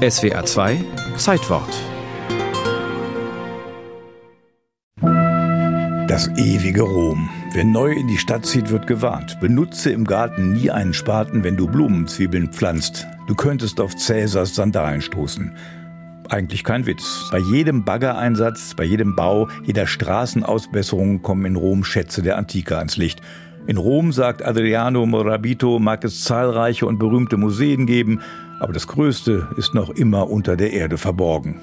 SWA 2 Zeitwort Das ewige Rom. Wer neu in die Stadt zieht, wird gewarnt. Benutze im Garten nie einen Spaten, wenn du Blumenzwiebeln pflanzt. Du könntest auf Cäsars Sandalen stoßen. Eigentlich kein Witz. Bei jedem Baggereinsatz, bei jedem Bau, jeder Straßenausbesserung kommen in Rom Schätze der Antike ans Licht. In Rom, sagt Adriano Morabito, mag es zahlreiche und berühmte Museen geben, aber das Größte ist noch immer unter der Erde verborgen.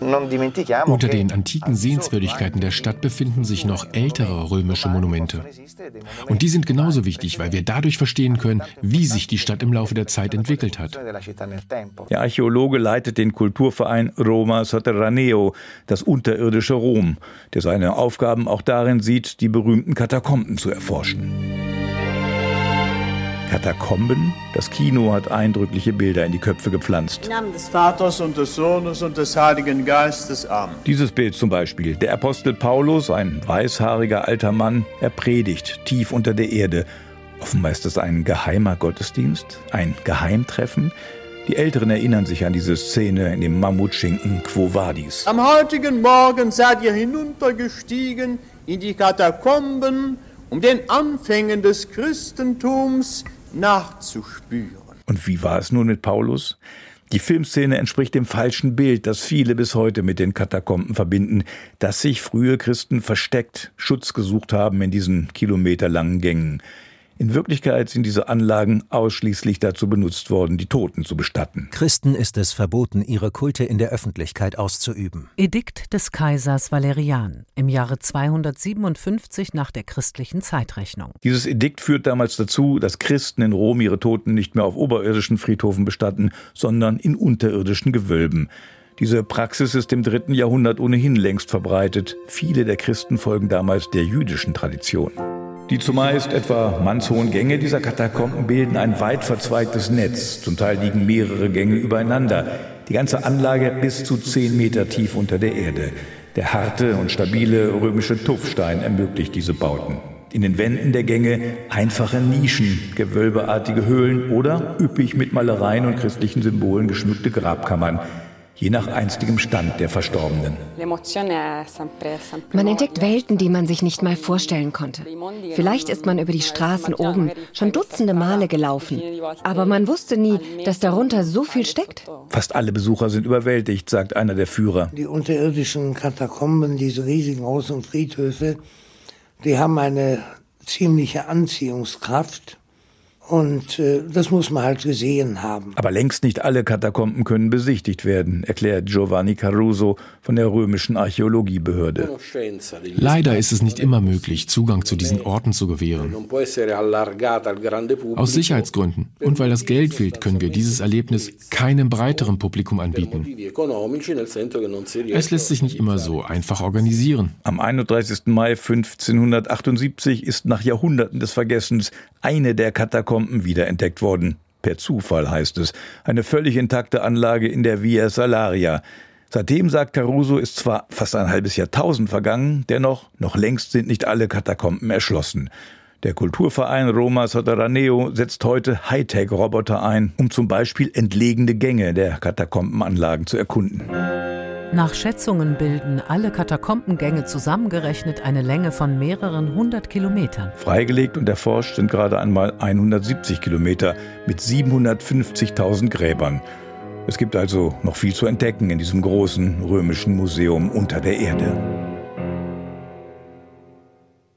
Unter den antiken Sehenswürdigkeiten der Stadt befinden sich noch ältere römische Monumente. Und die sind genauso wichtig, weil wir dadurch verstehen können, wie sich die Stadt im Laufe der Zeit entwickelt hat. Der Archäologe leitet den Kulturverein Roma Sotterraneo, das unterirdische Rom, der seine Aufgaben auch darin sieht, die berühmten Katakomben zu erforschen. Katakomben? Das Kino hat eindrückliche Bilder in die Köpfe gepflanzt. Im Namen des Vaters und des Sohnes und des Heiligen Geistes. Amen. Dieses Bild zum Beispiel. Der Apostel Paulus, ein weißhaariger alter Mann, er predigt tief unter der Erde. Offenbar ist das ein geheimer Gottesdienst, ein Geheimtreffen. Die Älteren erinnern sich an diese Szene in dem Mammutschinken Quo Vadis. Am heutigen Morgen seid ihr hinuntergestiegen in die Katakomben, um den Anfängen des Christentums nachzuspüren. Und wie war es nun mit Paulus? Die Filmszene entspricht dem falschen Bild, das viele bis heute mit den Katakomben verbinden, dass sich frühe Christen versteckt Schutz gesucht haben in diesen kilometerlangen Gängen. In Wirklichkeit sind diese Anlagen ausschließlich dazu benutzt worden, die Toten zu bestatten. Christen ist es verboten, ihre Kulte in der Öffentlichkeit auszuüben. Edikt des Kaisers Valerian im Jahre 257 nach der christlichen Zeitrechnung. Dieses Edikt führt damals dazu, dass Christen in Rom ihre Toten nicht mehr auf oberirdischen Friedhofen bestatten, sondern in unterirdischen Gewölben. Diese Praxis ist im dritten Jahrhundert ohnehin längst verbreitet. Viele der Christen folgen damals der jüdischen Tradition. Die zumeist etwa mannshohen Gänge dieser Katakomben bilden ein weit verzweigtes Netz. Zum Teil liegen mehrere Gänge übereinander. Die ganze Anlage bis zu zehn Meter tief unter der Erde. Der harte und stabile römische Tuffstein ermöglicht diese Bauten. In den Wänden der Gänge einfache Nischen, gewölbeartige Höhlen oder üppig mit Malereien und christlichen Symbolen geschmückte Grabkammern je nach einstigem Stand der Verstorbenen. Man entdeckt Welten, die man sich nicht mal vorstellen konnte. Vielleicht ist man über die Straßen oben schon dutzende Male gelaufen, aber man wusste nie, dass darunter so viel steckt. Fast alle Besucher sind überwältigt, sagt einer der Führer. Die unterirdischen Katakomben, diese riesigen großen Friedhöfe, die haben eine ziemliche Anziehungskraft. Und äh, das muss man halt gesehen haben. Aber längst nicht alle Katakomben können besichtigt werden, erklärt Giovanni Caruso von der römischen Archäologiebehörde. Leider ist es nicht immer möglich, Zugang zu diesen Orten zu gewähren. Aus Sicherheitsgründen und weil das Geld fehlt, können wir dieses Erlebnis keinem breiteren Publikum anbieten. Es lässt sich nicht immer so einfach organisieren. Am 31. Mai 1578 ist nach Jahrhunderten des Vergessens eine der Katakomben wiederentdeckt worden. Per Zufall heißt es. Eine völlig intakte Anlage in der Via Salaria. Seitdem, sagt Caruso, ist zwar fast ein halbes Jahrtausend vergangen, dennoch noch längst sind nicht alle Katakomben erschlossen. Der Kulturverein Roma Sotterraneo setzt heute Hightech-Roboter ein, um zum Beispiel entlegene Gänge der Katakombenanlagen zu erkunden. Nach Schätzungen bilden alle Katakombengänge zusammengerechnet eine Länge von mehreren hundert Kilometern. Freigelegt und erforscht sind gerade einmal 170 Kilometer mit 750.000 Gräbern. Es gibt also noch viel zu entdecken in diesem großen römischen Museum unter der Erde.